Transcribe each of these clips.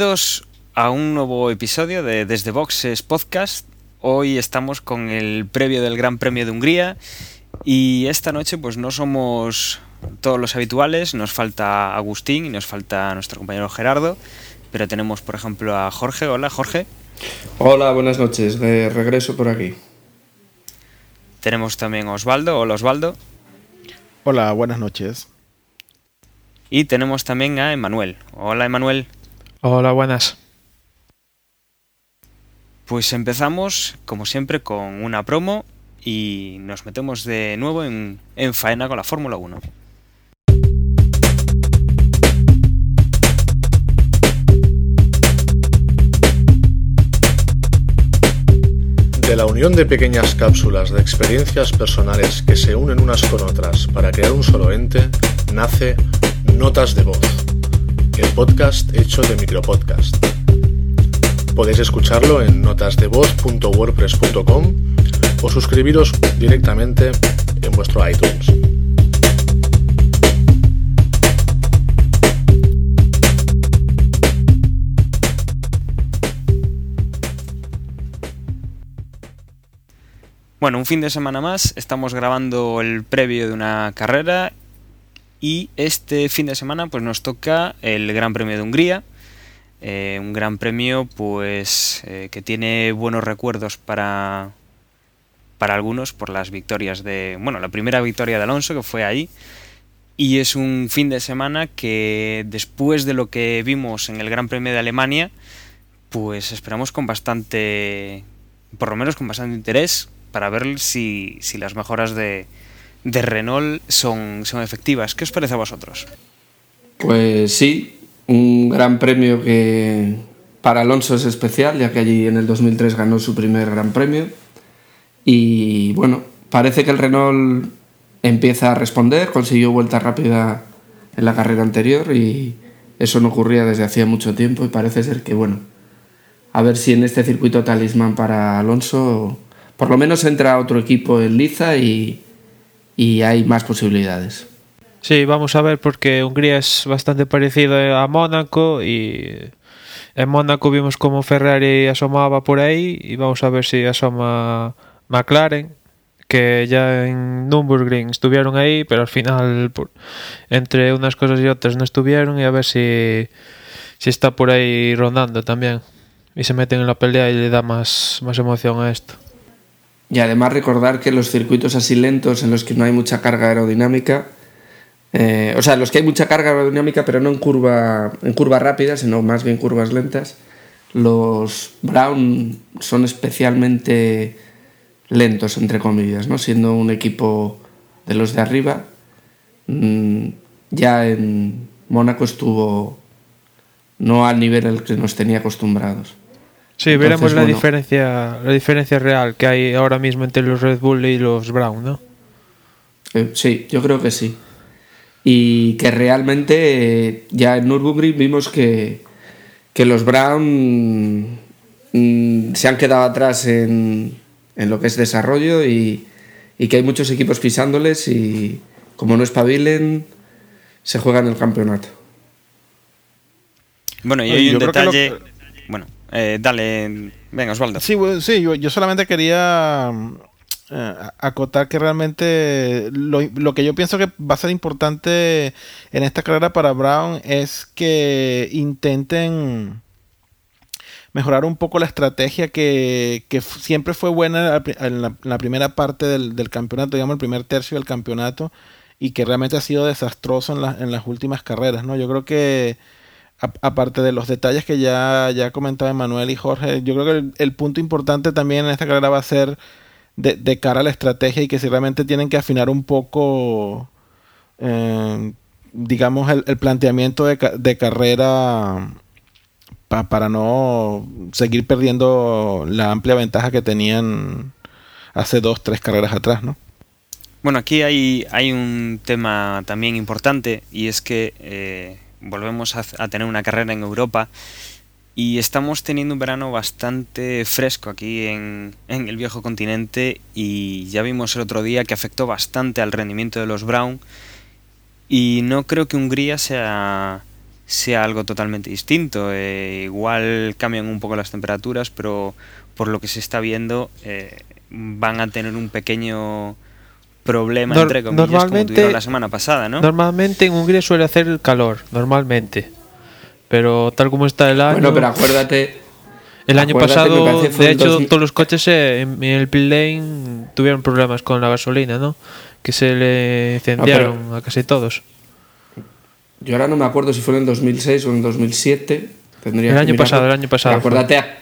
Bienvenidos a un nuevo episodio de Desde Boxes Podcast. Hoy estamos con el previo del Gran Premio de Hungría y esta noche pues no somos todos los habituales, nos falta Agustín y nos falta nuestro compañero Gerardo, pero tenemos por ejemplo a Jorge. Hola Jorge. Hola, buenas noches, de regreso por aquí. Tenemos también a Osvaldo. Hola Osvaldo. Hola, buenas noches. Y tenemos también a Emanuel. Hola Emanuel. Hola, buenas. Pues empezamos, como siempre, con una promo y nos metemos de nuevo en, en faena con la Fórmula 1. De la unión de pequeñas cápsulas de experiencias personales que se unen unas con otras para crear un solo ente, nace Notas de Voz, el podcast hecho de micropodcast. Podéis escucharlo en notasdevoz.wordpress.com o suscribiros directamente en vuestro iTunes. Bueno, un fin de semana más, estamos grabando el previo de una carrera y este fin de semana pues nos toca el Gran Premio de Hungría, eh, un gran premio pues eh, que tiene buenos recuerdos para, para algunos por las victorias de, bueno, la primera victoria de Alonso que fue ahí. Y es un fin de semana que después de lo que vimos en el Gran Premio de Alemania pues esperamos con bastante, por lo menos con bastante interés para ver si, si las mejoras de, de Renault son, son efectivas. ¿Qué os parece a vosotros? Pues sí, un gran premio que para Alonso es especial, ya que allí en el 2003 ganó su primer gran premio. Y bueno, parece que el Renault empieza a responder, consiguió vuelta rápida en la carrera anterior y eso no ocurría desde hacía mucho tiempo y parece ser que bueno, a ver si en este circuito talismán para Alonso por lo menos entra otro equipo en liza y, y hay más posibilidades. Sí, vamos a ver porque Hungría es bastante parecido a Mónaco y en Mónaco vimos como Ferrari asomaba por ahí y vamos a ver si asoma McLaren que ya en Nürburgring estuvieron ahí pero al final entre unas cosas y otras no estuvieron y a ver si, si está por ahí rondando también y se meten en la pelea y le da más, más emoción a esto. Y además recordar que los circuitos así lentos en los que no hay mucha carga aerodinámica, eh, o sea, los que hay mucha carga aerodinámica pero no en curva, en curva rápida, sino más bien curvas lentas, los Brown son especialmente lentos, entre comillas, ¿no? siendo un equipo de los de arriba. Mmm, ya en Mónaco estuvo no al nivel al que nos tenía acostumbrados. Sí, Entonces, veremos la bueno, diferencia, la diferencia real que hay ahora mismo entre los Red Bull y los Brown, ¿no? Eh, sí, yo creo que sí. Y que realmente eh, ya en Nürburgring vimos que, que los Brown mmm, se han quedado atrás en, en, lo que es desarrollo y, y, que hay muchos equipos pisándoles y como no espabilen, se juegan el campeonato. Bueno, y hay un detalle... Bueno, eh, dale, venga Osvaldo. Sí, sí yo, solamente quería eh, acotar que realmente lo, lo, que yo pienso que va a ser importante en esta carrera para Brown es que intenten mejorar un poco la estrategia que, que siempre fue buena en la, primera parte del, del, campeonato, digamos el primer tercio del campeonato, y que realmente ha sido desastroso en, la, en las últimas carreras. ¿no? Yo creo que aparte de los detalles que ya, ya comentaba Manuel y Jorge, yo creo que el, punto importante también en esta carrera va a ser de, cara a la estrategia y que si realmente tienen que afinar un poco, eh, digamos, el, planteamiento de, carrera pa, para no seguir perdiendo la amplia ventaja que tenían hace dos, tres carreras atrás, ¿no? Bueno, aquí hay, hay un tema también importante y es que eh, volvemos a, tener una carrera en Europa y estamos teniendo un verano bastante fresco aquí en, en, el viejo continente y ya vimos el otro día que afectó bastante al rendimiento de los Brown y no creo que Hungría sea, sea algo totalmente distinto. Eh, igual cambian un poco las temperaturas, pero por lo que se está viendo eh, van a tener un pequeño problema Nor- entre comillas como normalmente- tuvieron la semana pasada, ¿no? Normalmente en Hungría suele hacer calor, normalmente. Pero tal como está el año. Bueno, pero acuérdate. el año pasado, que de hecho, 2000 todos los coches en, en el pit lane tuvieron problemas con la gasolina, ¿no? Que se le incendiaron a casi todos. Yo ahora no me acuerdo si fue en el 2006 o en el 2007. Tendría El que año mirarlo. pasado, el año pasado Pero acuérdate.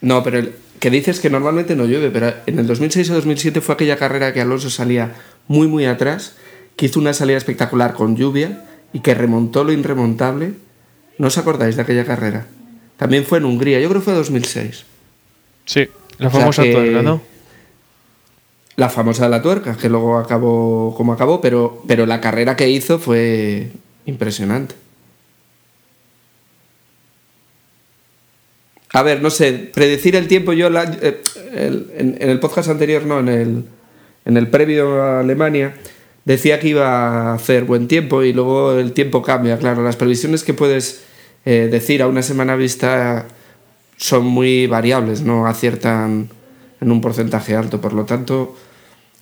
No, pero el- que dices que normalmente no llueve, pero en el 2006 o 2007 fue aquella carrera que Alonso salía muy, muy atrás, que hizo una salida espectacular con lluvia y que remontó lo irremontable. ¿No os acordáis de aquella carrera? También fue en Hungría, yo creo que fue 2006. Sí, la O sea famosa que- tuerca, ¿no? La famosa de la tuerca, que luego acabó como acabó, pero, pero la carrera que hizo fue impresionante. A ver, no sé, predecir el tiempo, yo la- eh, en el podcast anterior, no, en el, en el previo a Alemania, decía que iba a hacer buen tiempo y luego el tiempo cambia, claro, las previsiones que puedes eh, decir a una semana vista son muy variables, no aciertan en un porcentaje alto, por lo tanto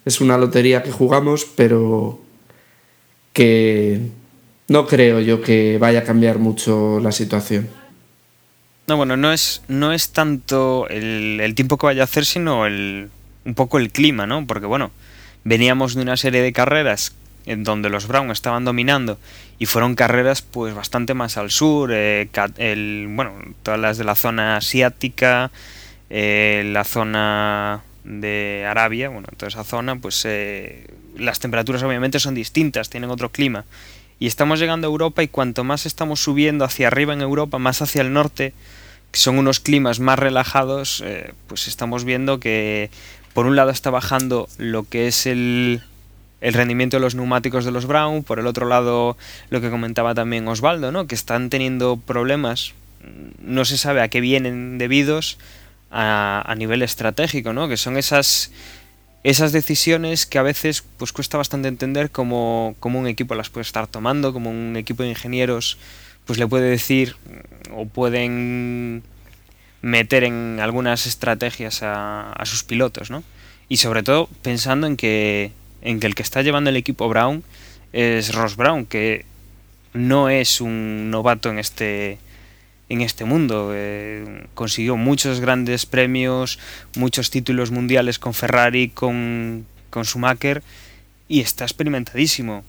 es una lotería que jugamos, pero que no creo yo que vaya a cambiar mucho la situación. No, bueno, no es, no es tanto el, el tiempo que vaya a hacer, sino el, un poco el clima, ¿no? Porque, bueno, veníamos de una serie de carreras en donde los Brown estaban dominando y fueron carreras pues bastante más al sur, eh, el, bueno, todas las de la zona asiática, eh, la zona de Arabia, bueno, toda esa zona, pues eh, las temperaturas obviamente son distintas, tienen otro clima. Y estamos llegando a Europa y cuanto más estamos subiendo hacia arriba en Europa, más hacia el norte, son unos climas más relajados, eh, pues estamos viendo que por un lado está bajando lo que es el, el rendimiento de los neumáticos de los Brown, por el otro lado lo que comentaba también Osvaldo, ¿no? que están teniendo problemas, no se sabe a qué vienen debidos a, a nivel estratégico, ¿no? que son esas esas decisiones que a veces pues cuesta bastante entender cómo, cómo un equipo las puede estar tomando, como un equipo de ingenieros pues le puede decir o pueden meter en algunas estrategias a, sus pilotos, ¿no? Y sobre todo pensando en que, en que el que está llevando el equipo Brown es Ross Brown, que no es un novato en este, en este mundo. Eh, consiguió muchos grandes premios, muchos títulos mundiales con Ferrari, con, con Schumacher y está experimentadísimo.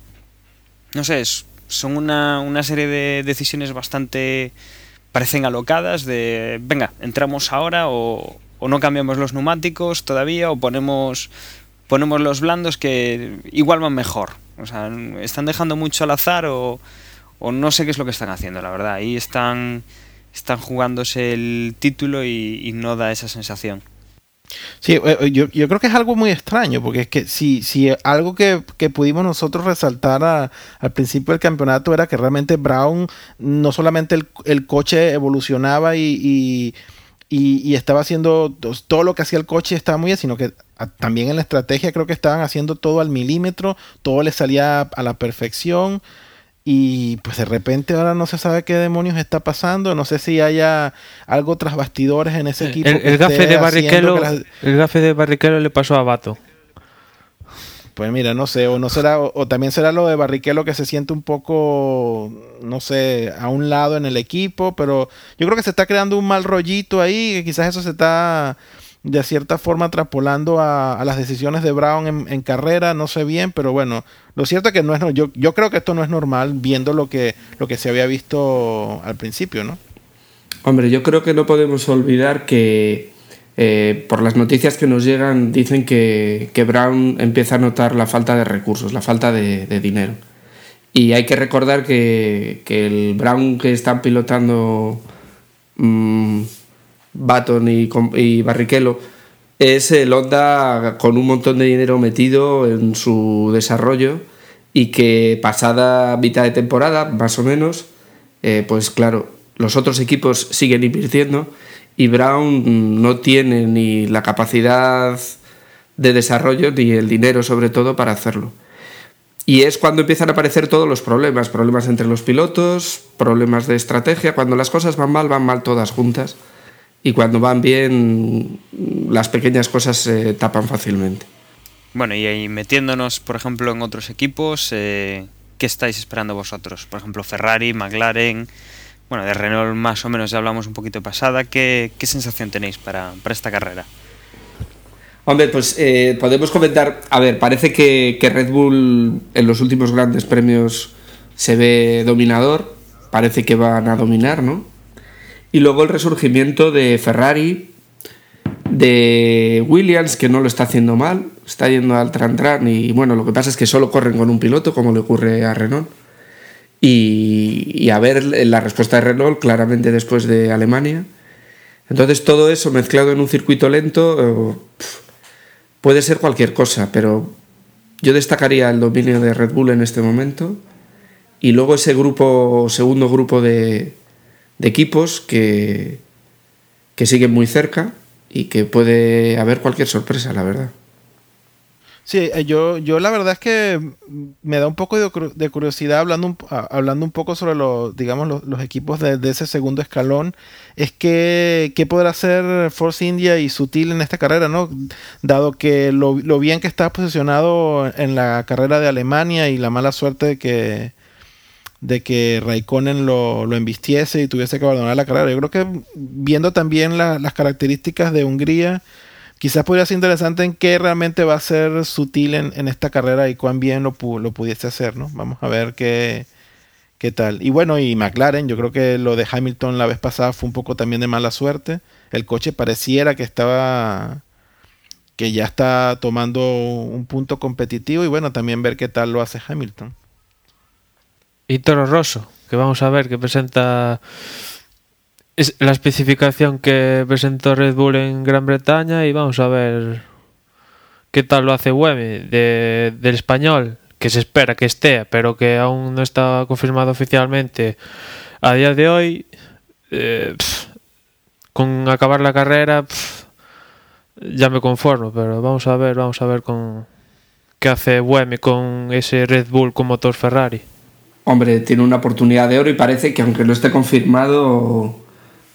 No sé, es- son una, una serie de decisiones bastante parecen alocadas de venga, entramos ahora o, o no cambiamos los neumáticos todavía o ponemos ponemos los blandos que igual van mejor. O sea, están dejando mucho al azar o, o no sé qué es lo que están haciendo, la verdad. Ahí están están jugándose el título y, y no da esa sensación. Sí, eh, yo, yo creo que es algo muy extraño, porque es que si, si algo que, que pudimos nosotros resaltar a- al principio del campeonato era que realmente Brown no solamente el, el coche evolucionaba y, y, y- y estaba haciendo to- todo lo que hacía el coche estaba muy bien, sino que también en la estrategia creo que estaban haciendo todo al milímetro, todo les salía a la perfección. Y pues de repente ahora no se sabe qué demonios está pasando. No sé si haya algo tras bastidores en ese equipo. El, gafe de las- el gafe de Barrichello le pasó a Bato. Pues mira, no sé, o no será, o, o también será lo de Barrichello que se siente un poco, no sé, a un lado en el equipo, pero yo creo que se está creando un mal rollito ahí, que quizás eso se está de cierta forma traspolando a, las decisiones de Brown en, carrera, no sé bien, pero bueno, lo cierto es que no es, yo, yo creo que esto no es normal viendo lo que, lo que se había visto al principio, ¿no? Hombre, yo creo que no podemos olvidar que eh, por las noticias que nos llegan dicen que, que Brown empieza a notar la falta de recursos, la falta de, dinero. Y hay que recordar que, que el Brown que están pilotando Baton y, Barrichello es el Honda con un montón de dinero metido en su desarrollo y que pasada mitad de temporada, más o menos, eh, pues claro, los otros equipos siguen invirtiendo y Brown no tiene ni la capacidad de desarrollo ni el dinero sobre todo para hacerlo. Y es cuando empiezan a aparecer todos los problemas, problemas entre los pilotos, problemas de estrategia, cuando las cosas van mal, van mal todas juntas y cuando van bien las pequeñas cosas se tapan fácilmente. Bueno, y ahí metiéndonos, por ejemplo, en otros equipos, eh, ¿qué estáis esperando vosotros? Por ejemplo, Ferrari, McLaren, bueno, de Renault más o menos ya hablamos un poquito pasada. ¿Qué, qué sensación tenéis para, para, esta carrera? Hombre, pues eh, podemos comentar, a ver, parece que, que Red Bull en los últimos grandes premios se ve dominador, parece que van a dominar, ¿no? Y luego el resurgimiento de Ferrari, de Williams, que no lo está haciendo mal, está yendo al tran tran y bueno, lo que pasa es que solo corren con un piloto, como le ocurre a Renault. Y, y a ver la respuesta de Renault claramente después de Alemania. Entonces todo eso mezclado en un circuito lento puede ser cualquier cosa, pero yo destacaría el dominio de Red Bull en este momento y luego ese grupo, segundo grupo de, de equipos que, que siguen muy cerca y que puede haber cualquier sorpresa, la verdad. Sí, yo, yo la verdad es que me da un poco de, curiosidad hablando un, hablando un poco sobre los, digamos, los, equipos de, ese segundo escalón. Es que qué podrá hacer Force India y Sutil en esta carrera, ¿no? Dado que lo, lo bien que está posicionado en la carrera de Alemania y la mala suerte que, de que Raikkonen lo, lo, embistiese y tuviese que abandonar la carrera. Yo creo que viendo también la, las características de Hungría, quizás podría ser interesante en qué realmente va a ser sutil en, en esta carrera y cuán bien lo, lo, pudiese hacer, ¿no? Vamos a ver qué, qué tal. Y bueno, y McLaren, yo creo que lo de Hamilton la vez pasada fue un poco también de mala suerte. El coche pareciera que estaba que ya está tomando un punto competitivo y bueno, también ver qué tal lo hace Hamilton. Y Toro Rosso, que vamos a ver, que presenta es la especificación que presentó Red Bull en Gran Bretaña y vamos a ver qué tal lo hace Wemi de, del español, que se espera que esté, pero que aún no está confirmado oficialmente a día de hoy. Eh, con acabar la carrera ya me conformo, pero vamos a ver, vamos a ver con qué hace Wemi con ese Red Bull con motor Ferrari hombre, tiene una oportunidad de oro y parece que aunque no esté confirmado,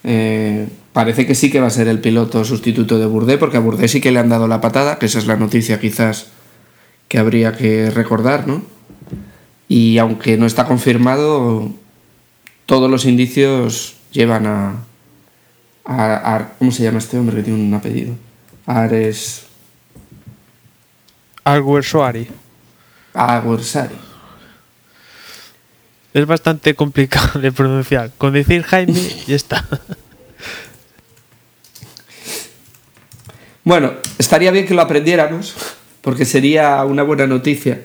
eh, parece que sí que va a ser el piloto sustituto de Bourdais, porque a Bourdais sí que le han dado la patada, que esa es la noticia quizás que habría que recordar, ¿no? Y aunque no está confirmado, todos los indicios llevan a, a, a ¿cómo se llama este hombre que tiene un apellido? Ares... Alguersuari. Alguersuari. Es bastante complicado de pronunciar. Con decir Jaime, ya está. Bueno, estaría bien que lo aprendiéramos, porque sería una buena noticia.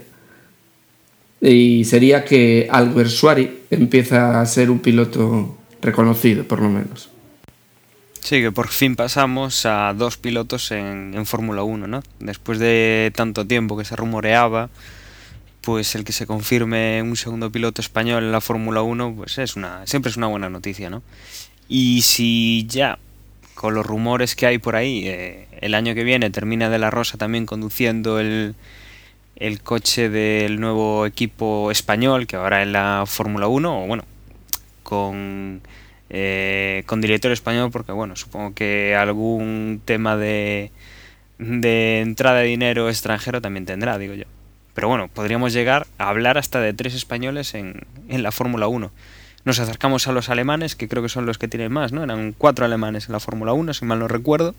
Y sería que Albert Suari empieza a ser un piloto reconocido, por lo menos. Sí, que por fin pasamos a dos pilotos en, en Fórmula 1, ¿no? Después de tanto tiempo que se rumoreaba, pues el que se confirme un segundo piloto español en la Fórmula 1, pues es una, siempre es una buena noticia, ¿no? Y si ya, con los rumores que hay por ahí, eh, el año que viene termina De La Rosa también conduciendo el, el coche del nuevo equipo español, que ahora en la Fórmula 1, o bueno, con, eh, con director español, porque bueno, supongo que algún tema de, de entrada de dinero extranjero también tendrá, digo yo. Pero bueno, podríamos llegar a hablar hasta de tres españoles en, en la Fórmula 1. Nos acercamos a los alemanes, que creo que son los que tienen más, ¿no? Eran cuatro alemanes en la Fórmula 1, si mal no recuerdo.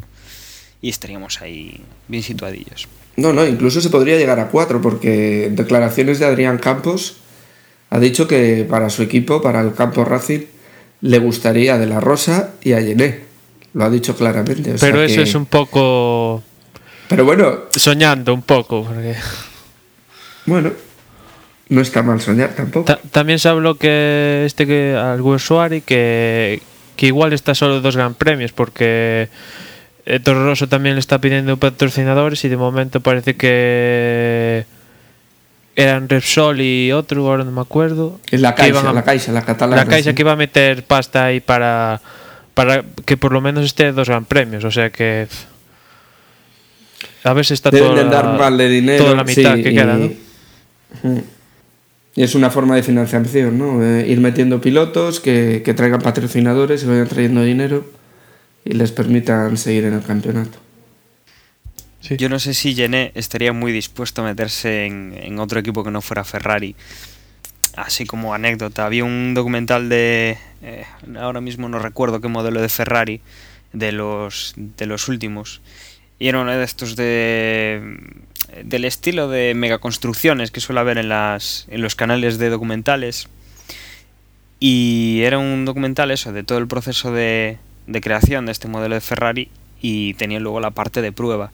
Y estaríamos ahí bien situadillos. No, no, incluso se podría llegar a cuatro, porque en declaraciones de Adrián Campos ha dicho que para su equipo, para el campo Racing, le gustaría de la Rosa y a Yené. Lo ha dicho claramente. O Pero sea eso que... es un poco. Pero bueno. Soñando un poco. Porque... Bueno, no está mal soñar tampoco. Ta también se habló que este que Alguer Suari que, que igual está solo dos gran premios porque eh, Toro Rosso también le está pidiendo patrocinadores y de momento parece que eran Repsol y otro, ahora no me acuerdo. Es la Caixa, a- la Caixa, la catalana. la Caixa sí. que iba a meter pasta ahí para, para que por lo menos esté dos gran premios. O sea que. A ver si está Deben toda de dar la, mal de dinero. toda la mitad sí, que y- queda, ¿no? Y es una forma de financiación, ¿no? Eh, ir metiendo pilotos que, que traigan patrocinadores y vayan trayendo dinero y les permitan seguir en el campeonato. Sí. Yo no sé si Gené estaría muy dispuesto a meterse en, en otro equipo que no fuera Ferrari. Así como anécdota, había un documental de. eh, ahora mismo no recuerdo qué modelo de Ferrari, de los, de los últimos. Y era uno de estos de. Del estilo de megaconstrucciones que suele haber en, las, en los canales de documentales. Y era un documental eso, de todo el proceso de, de creación de este modelo de Ferrari y tenía luego la parte de prueba.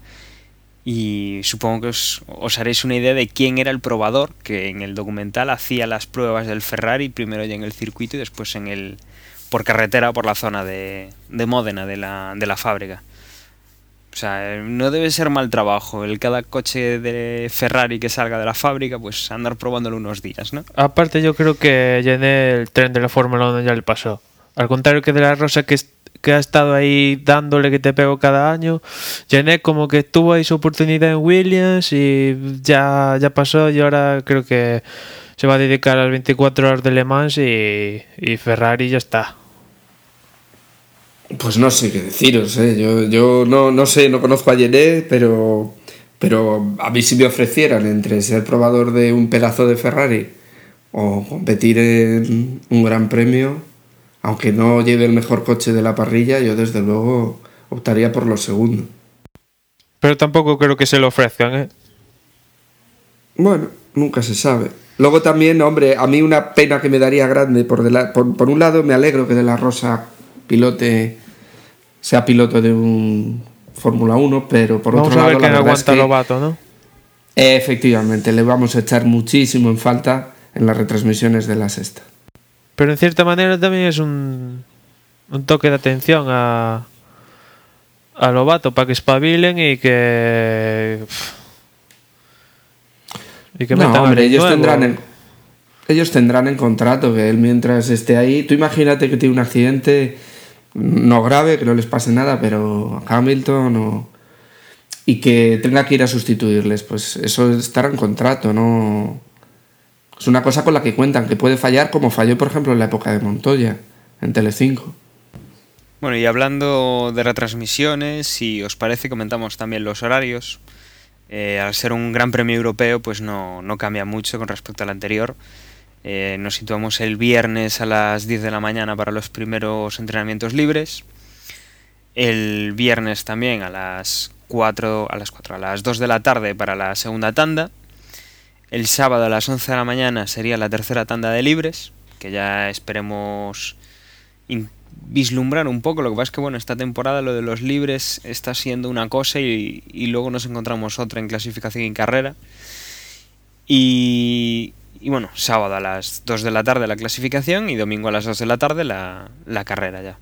Y supongo que os, os haréis una idea de quién era el probador que en el documental hacía las pruebas del Ferrari, primero ya en el circuito y después en el por carretera por la zona de, de Módena, de la, de la fábrica. O sea, no debe ser mal trabajo el cada coche de Ferrari que salga de la fábrica, pues andar probándolo unos días, ¿no? Aparte, yo creo que Gené el tren de la Fórmula 1 ya le pasó. Al contrario que de la Rosa que, que ha estado ahí dándole que te pego cada año, Gené como que tuvo ahí su oportunidad en Williams y ya, ya pasó y ahora creo que se va a dedicar a las 24 horas de Le Mans y, y Ferrari ya está. Pues no sé qué deciros, ¿eh? yo, yo no, no sé, no conozco a Yené, pero, pero a mí si me ofrecieran entre ser probador de un pedazo de Ferrari o competir en un gran premio, aunque no lleve el mejor coche de la parrilla, yo desde luego optaría por lo segundo. Pero tampoco creo que se lo ofrezcan, ¿eh? Bueno, nunca se sabe. Luego también, hombre, a mí una pena que me daría grande, por, de la- por, por un lado me alegro que De La Rosa pilote, sea piloto de un Fórmula 1, pero por Vamos otro a ver lado la quién verdad es aguanta que, Lobato, ¿no? efectivamente le vamos a echar muchísimo en falta en las retransmisiones de la sexta. Pero en cierta manera también es un, un toque de atención a, a Lobato para que espabilen y que. Y que No, hombre, ellos nuevo. tendrán en, ellos tendrán en contrato que él mientras esté ahí, tú imagínate que tiene un accidente no grave, que no les pase nada, pero a Hamilton y que tenga que ir a sustituirles, pues eso estará en contrato, no es una cosa con la que cuentan, que puede fallar como falló por ejemplo en la época de Montoya en Telecinco. Bueno, y hablando de retransmisiones, si os parece, comentamos también los horarios. Eh, al ser un gran premio europeo, pues no, no cambia mucho con respecto al anterior. Eh, nos situamos el viernes a las 10 de la mañana para los primeros entrenamientos libres. El viernes también a las 4, a las 4, a las 2 de la tarde para la segunda tanda. El sábado a las 11 de la mañana sería la tercera tanda de libres, que ya esperemos vislumbrar un poco. Lo que pasa es que, bueno, esta temporada lo de los libres está siendo una cosa y, y luego nos encontramos otra en clasificación y carrera. Y, y bueno, sábado a las 2 de la tarde la clasificación y domingo a las 2 de la tarde la, la carrera ya.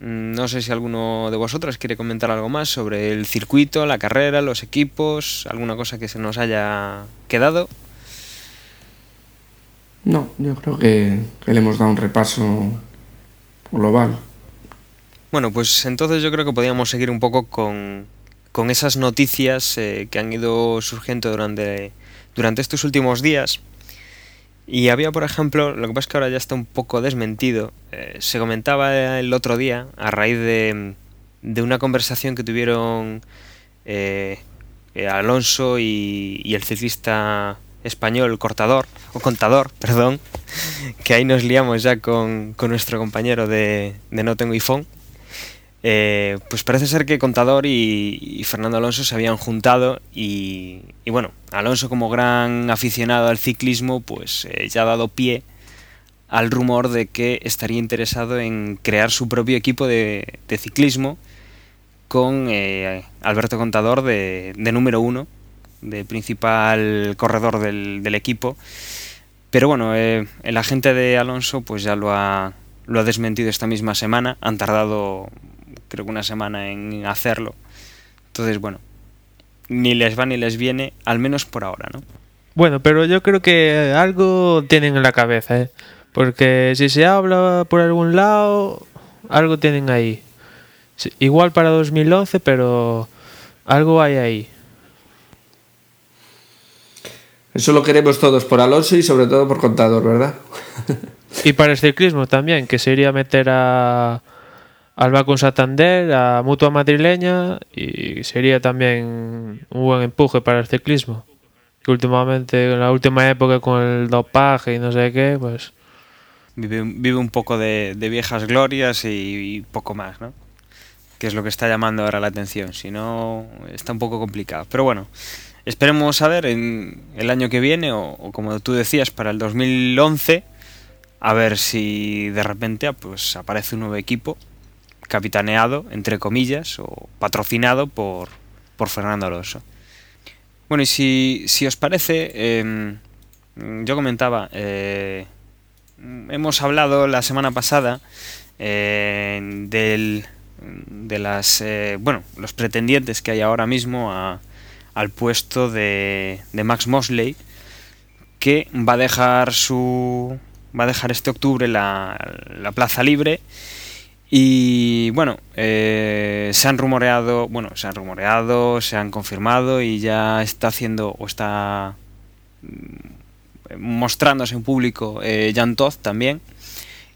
Mm, No sé si alguno de vosotros quiere comentar algo más sobre el circuito, la carrera, los equipos, alguna cosa que se nos haya quedado. No, yo creo que, que le hemos dado un repaso global. Bueno, pues entonces yo creo que podríamos seguir un poco con, con esas noticias eh, que han ido surgiendo durante, durante estos últimos días. Y había, por ejemplo, lo que pasa es que ahora ya está un poco desmentido. eh, se comentaba el otro día, a raíz de, de una conversación que tuvieron eh, eh, Alonso y, el ciclista español Cortador, o Contador, perdón, que ahí nos liamos ya con, con nuestro compañero de, de No Tengo iPhone. Eh, pues parece ser que Contador y, y Fernando Alonso se habían juntado y, bueno, Alonso como gran aficionado al ciclismo pues eh, ya ha dado pie al rumor de que estaría interesado en crear su propio equipo de, de ciclismo con eh, Alberto Contador de, de número uno, de principal corredor del, del equipo. Pero bueno, eh, el agente de Alonso pues ya lo ha, lo ha desmentido esta misma semana. Han tardado creo que una semana en hacerlo. Entonces, bueno, ni les va ni les viene, al menos por ahora, ¿no? Bueno, pero yo creo que algo tienen en la cabeza, ¿eh? Porque si se habla por algún lado, algo tienen ahí. Igual para 2011, pero algo hay ahí. Eso lo queremos todos por Alonso y sobre todo por Contador, ¿verdad? Y para el ciclismo también, que sería meter a al con Santander, a Mutua Madrileña y sería también un buen empuje para el ciclismo. Que últimamente, en la última época con el dopaje y no sé qué, pues... Vive, un poco de, viejas glorias y, poco más, ¿no? Que es lo que está llamando ahora la atención. Si no, está un poco complicado. Pero bueno, esperemos a ver en el año que viene o, o como tú decías, para el 2011 a ver si de repente pues aparece un nuevo equipo capitaneado, entre comillas, o patrocinado por, por Fernando Alonso. Bueno, y si, si os parece, eh, yo comentaba, eh, hemos hablado la semana pasada eh, del, de las, eh, bueno, los pretendientes que hay ahora mismo a, al puesto de, de Max Mosley, que va a dejar su va a dejar este octubre la, la plaza libre. Y bueno, eh, se han rumoreado, bueno, se han rumoreado, se han confirmado y ya está haciendo o está mm, mostrándose en público eh, Jan Todd también.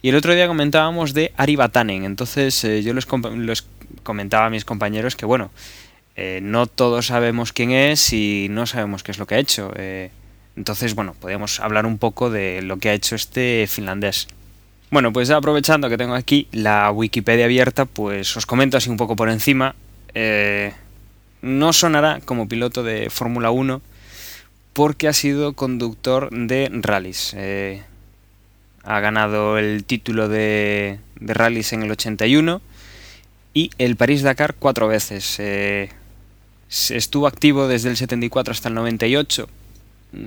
Y el otro día comentábamos de Ari Batanen, entonces eh, yo les, les, comentaba a mis compañeros que bueno, eh, no todos sabemos quién es y no sabemos qué es lo que ha hecho. Eh, entonces, bueno, podríamos hablar un poco de lo que ha hecho este finlandés. Bueno, pues aprovechando que tengo aquí la Wikipedia abierta, pues os comento así un poco por encima. Eh, no sonará como piloto de Fórmula 1 porque ha sido conductor de rallies. Eh, ha ganado el título de, de, rallies en el 81 y el París-Dakar cuatro veces. Eh, estuvo activo desde el 74 hasta el 98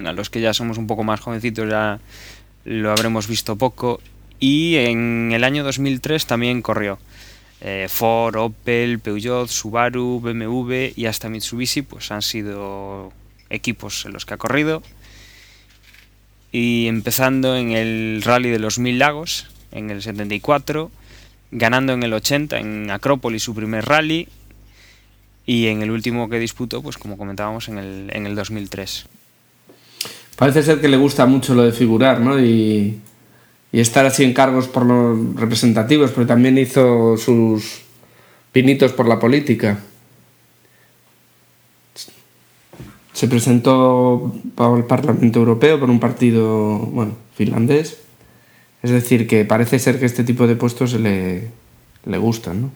a los que ya somos un poco más jovencitos ya lo habremos visto poco. Y en el año 2003 también corrió. Eh, Ford, Opel, Peugeot, Subaru, BMW y hasta Mitsubishi pues han sido equipos en los que ha corrido. Y empezando en el Rally de los Mil Lagos en el 74, ganando en el 80 en Acrópolis su primer rally y en el último que disputó, pues como comentábamos, en el, en el 2003 parece ser que le gusta mucho lo de figurar, ¿no? Y, y estar así en cargos por los representativos, pero también hizo sus pinitos por la política. Se presentó para el Parlamento Europeo por un partido, bueno, finlandés. Es decir, que parece ser que este tipo de puestos le, le gustan, ¿no?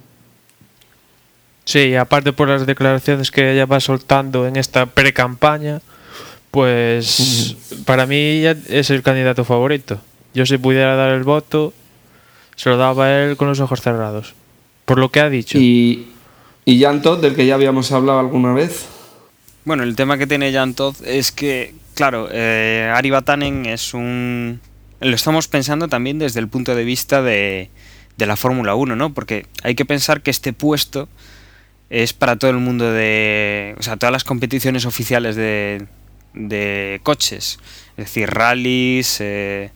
Sí, aparte por las declaraciones que ella va soltando en esta pre-campaña, pues para mí es el candidato favorito. Yo si pudiera dar el voto, se lo daba a él con los ojos cerrados. Por lo que ha dicho. ¿Y, y Jan Todd, del que ya habíamos hablado alguna vez? Bueno, el tema que tiene Jan Todd es que, claro, eh, Ari Batanen es un... Lo estamos pensando también desde el punto de vista de, de la Fórmula 1, ¿no? Porque hay que pensar que este puesto es para todo el mundo de... O sea, todas las competiciones oficiales de, de coches, es decir, rallies, eh,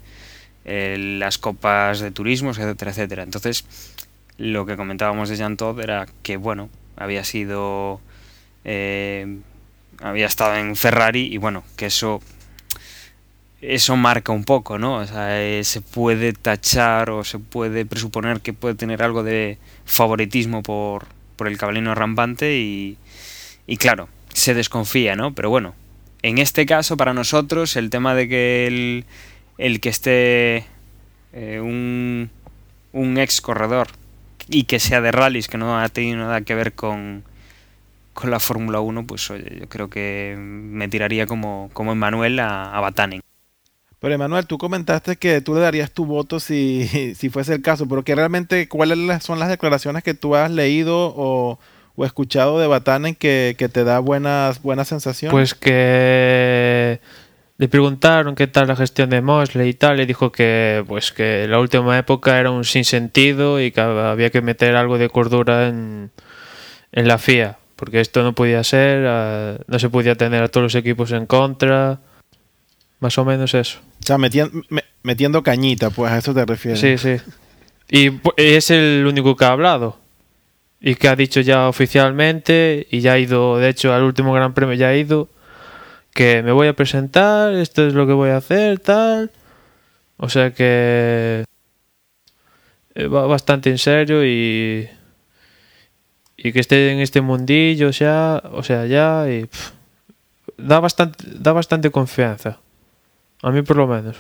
eh, las copas de turismo, etcétera, etcétera. Entonces, lo que comentábamos de Jean Todt era que, bueno, había sido. Eh, había estado en Ferrari y, bueno, que eso. Eso marca un poco, ¿no? O sea, eh, se puede tachar o se puede presuponer que puede tener algo de favoritismo por, por el caballino rampante y, y, claro, se desconfía, ¿no? Pero bueno, en este caso, para nosotros, el tema de que el, el que esté eh, un, un ex corredor y que sea de rallies, que no ha tenido nada que ver con, con la Fórmula 1, pues oye, yo creo que me tiraría como, como Emanuel a, a Batanen. Pero Emanuel, tú comentaste que tú le darías tu voto si, si fuese el caso, pero que realmente, ¿cuáles son las declaraciones que tú has leído o, o escuchado de Batanen que, que te da buenas, buenas sensaciones? Pues que le preguntaron qué tal la gestión de Mosley y tal, y dijo que pues que la última época era un sinsentido y que había que meter algo de cordura en, en la FIA, porque esto no podía ser, uh, no se podía tener a todos los equipos en contra, más o menos eso. O sea, metiendo, metiendo cañita, pues a eso te refieres. Sí, sí. Y es el único que ha hablado y que ha dicho ya oficialmente y ya ha ido, de hecho, al último Gran Premio ya ha ido que me voy a presentar, esto es lo que voy a hacer, tal. O sea que eh, va bastante en serio y y que esté en este mundillo ya, o sea, ya y da bastante da bastante confianza. A mí por lo menos.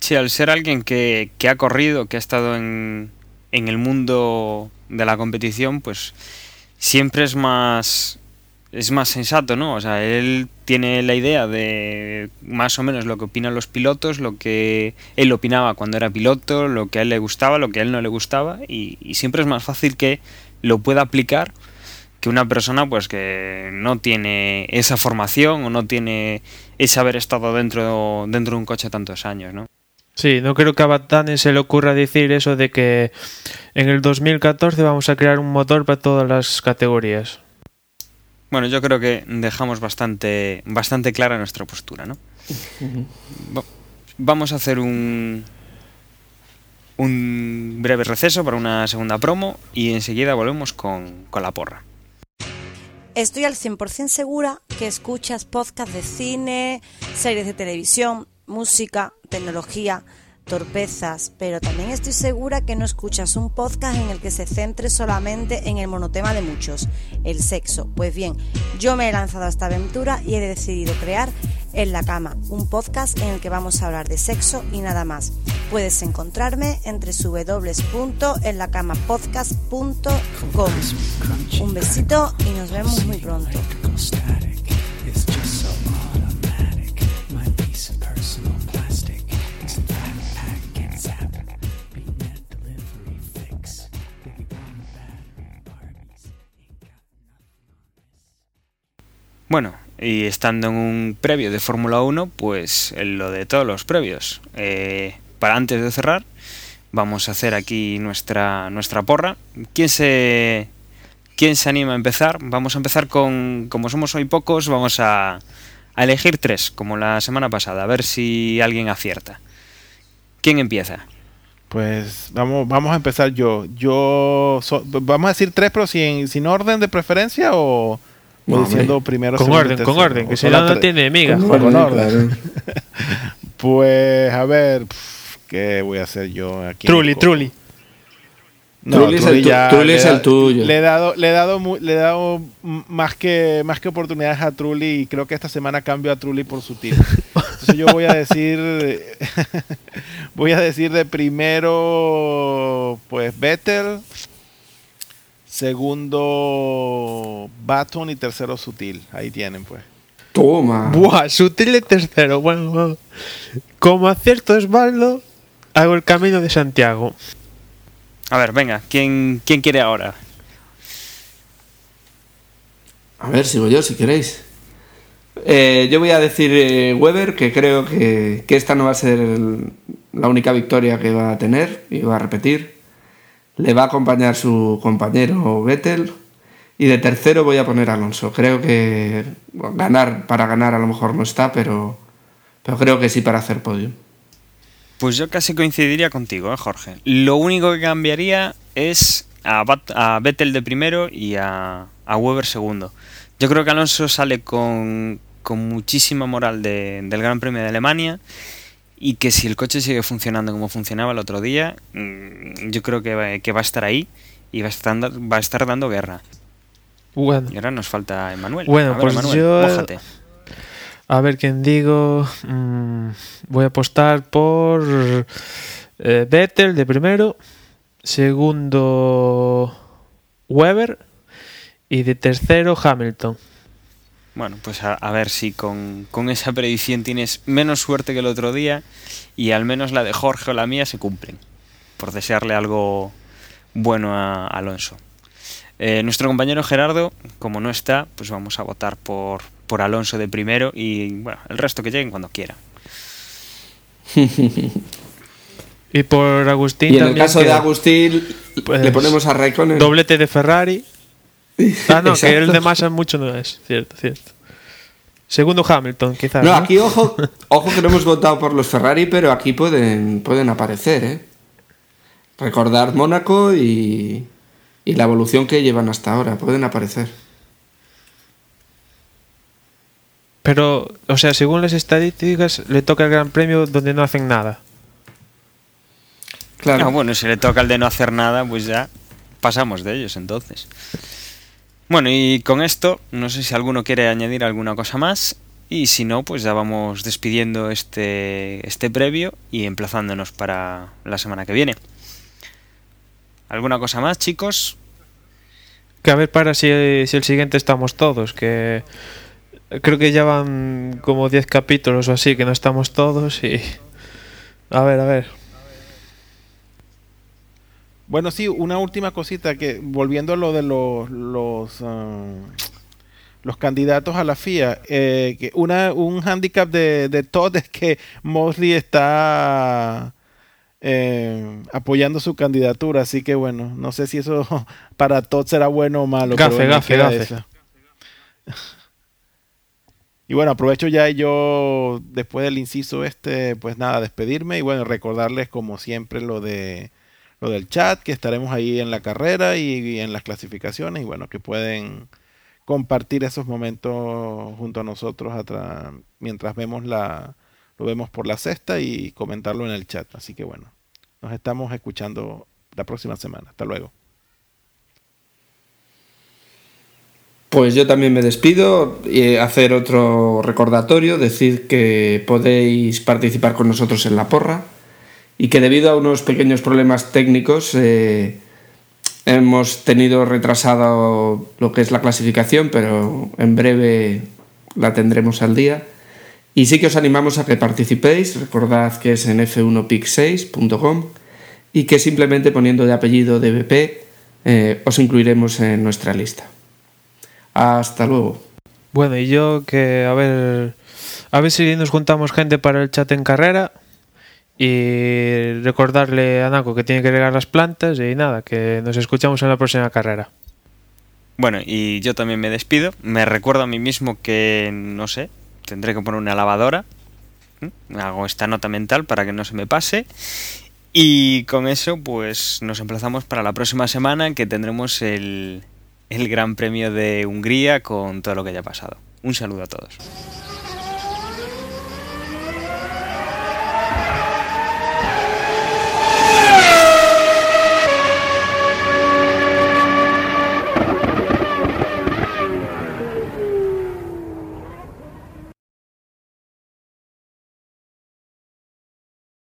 Sí, al ser alguien que, que ha corrido, que ha estado en, en el mundo de la competición, pues siempre es más es más sensato, ¿no? O sea, él tiene la idea de más o menos lo que opinan los pilotos, lo que él opinaba cuando era piloto, lo que a él le gustaba, lo que a él no le gustaba, y, siempre es más fácil que lo pueda aplicar que una persona pues que no tiene esa formación o no tiene ese haber estado dentro, dentro de un coche tantos años, ¿no? Sí, no creo que a Batane se le ocurra decir eso de que en el 2014 vamos a crear un motor para todas las categorías. Bueno, yo creo que dejamos bastante, bastante clara nuestra postura, ¿no? Vamos a hacer un, un breve receso para una segunda promo y enseguida volvemos con, con la porra. Estoy al 100% segura que escuchas podcasts de cine, series de televisión, música, tecnología, torpezas, pero también estoy segura que no escuchas un podcast en el que se centre solamente en el monotema de muchos, el sexo. Pues bien, yo me he lanzado a esta aventura y he decidido crear En la cama, un podcast en el que vamos a hablar de sexo y nada más. Puedes encontrarme entre www.enlacamapodcast.com. Un besito y nos vemos muy pronto. Bueno, y estando en un previo de Fórmula 1, pues lo de todos los previos. Eh, para antes de cerrar, vamos a hacer aquí nuestra, nuestra porra. ¿Quién se, ¿Quién se anima a empezar? Vamos a empezar con, como somos hoy pocos, vamos a, a elegir tres, como la semana pasada, a ver si alguien acierta. ¿Quién empieza? Pues vamos, vamos a empezar yo. Yo so, vamos a decir tres, pero sin, sin orden de preferencia o, No, diciendo primero. con orden, con orden, que si no, no tiene miga. Con Con orden, claro. Pues a ver, ¿qué voy a hacer yo aquí? Trulli, Trulli. No, Trulli es el ya Trulli es tuyo. Le he dado, le he dado, mu- le he dado más que, más que oportunidades a Trulli y creo que esta semana cambio a Trulli por sutil. Entonces yo voy a decir, voy a decir de primero, pues Vettel, segundo Baton y tercero Sutil. Ahí tienen, pues. Toma. Buah, sutil de tercero. Bueno, bueno. como acierto Osvaldo, hago el camino de Santiago. A ver, venga, ¿quién, quién quiere ahora? A ver, sigo yo si queréis. Eh, yo voy a decir eh, Weber, que creo que, que esta no va a ser el- la única victoria que va a tener y va a repetir. Le va a acompañar su compañero Vettel. Y de tercero voy a poner a Alonso. Creo que ganar para ganar a lo mejor no está, pero, pero creo que sí para hacer podio. Pues yo casi coincidiría contigo, ¿eh, Jorge. Lo único que cambiaría es a, Bat- Vettel de primero y a, a Weber segundo. Yo creo que Alonso sale con, con muchísima moral de- del Gran Premio de Alemania y que si el coche sigue funcionando como funcionaba el otro día, mm, yo creo que va, que va a estar ahí y va a estar, va a estar dando guerra. Bueno, Y ahora nos falta Emanuel. Bueno, A ver, pues Emanuel, yo- mójate. a ver quién digo. Mm, voy a apostar por eh, Vettel de primero, segundo Weber y de tercero Hamilton. Bueno, pues a, a ver si con, con esa predicción tienes menos suerte que el otro día y al menos la de Jorge o la mía se cumplen. Por desearle algo bueno a Alonso. Eh, nuestro compañero Gerardo, como no está, pues vamos a votar por, por Alonso de primero y bueno, el resto que lleguen cuando quieran. Y por Agustín Y en el caso de Agustín, pues, le ponemos a Raikkonen. Doblete de Ferrari. Ah, no, que Exacto. el de Massa mucho no es. Cierto, cierto. Segundo Hamilton, quizás. No, ¿no? aquí ojo, ojo que no hemos votado por los Ferrari, pero aquí pueden, pueden aparecer, ¿eh? Recordar Mónaco y, y la evolución que llevan hasta ahora, pueden aparecer. Pero, o sea, según las estadísticas, le toca el Gran Premio donde no hacen nada. Claro. Ah, bueno, si le toca el de no hacer nada, pues ya pasamos de ellos entonces. Bueno, y con esto, no sé si alguno quiere añadir alguna cosa más. Y si no, pues ya vamos despidiendo este, este previo y emplazándonos para la semana que viene. ¿Alguna cosa más, chicos? Que a ver para si, si el siguiente estamos todos, que creo que ya van como 10 capítulos o así que no estamos todos y... A ver, a ver. Bueno, sí, una última cosita que volviendo a lo de los los, ah, los candidatos a la FIA, eh, que una un handicap de, de Todd es que Mosley está eh, apoyando su candidatura, así que bueno, no sé si eso para Todd será bueno o malo. Gafe, pero gafe, gafe. esa. Y bueno, aprovecho ya yo, después del inciso este, pues nada, despedirme y bueno, recordarles como siempre lo de lo del chat, que estaremos ahí en la carrera y, en las clasificaciones y bueno, que pueden compartir esos momentos junto a nosotros mientras vemos la lo vemos por la cesta y comentarlo en el chat. Así que bueno, nos estamos escuchando la próxima semana. Hasta luego. Pues yo también me despido y hacer otro recordatorio, decir que podéis participar con nosotros en la porra y que debido a unos pequeños problemas técnicos eh, hemos tenido retrasado lo que es la clasificación, pero en breve la tendremos al día. Y sí que os animamos a que participéis, recordad que es en f1pic6.com y que simplemente poniendo de apellido DBP eh, os incluiremos en nuestra lista. Hasta luego. Bueno, y yo que a ver a ver si nos juntamos gente para el chat en carrera y recordarle a Naco que tiene que regar las plantas y nada, que nos escuchamos en la próxima carrera. Bueno, y yo también me despido. Me recuerdo a mí mismo que, no sé, tendré que poner una lavadora. Hago esta nota mental para que no se me pase. Y con eso, pues nos emplazamos para la próxima semana que tendremos el, el Gran Premio de Hungría con todo lo que haya pasado. Un saludo a todos.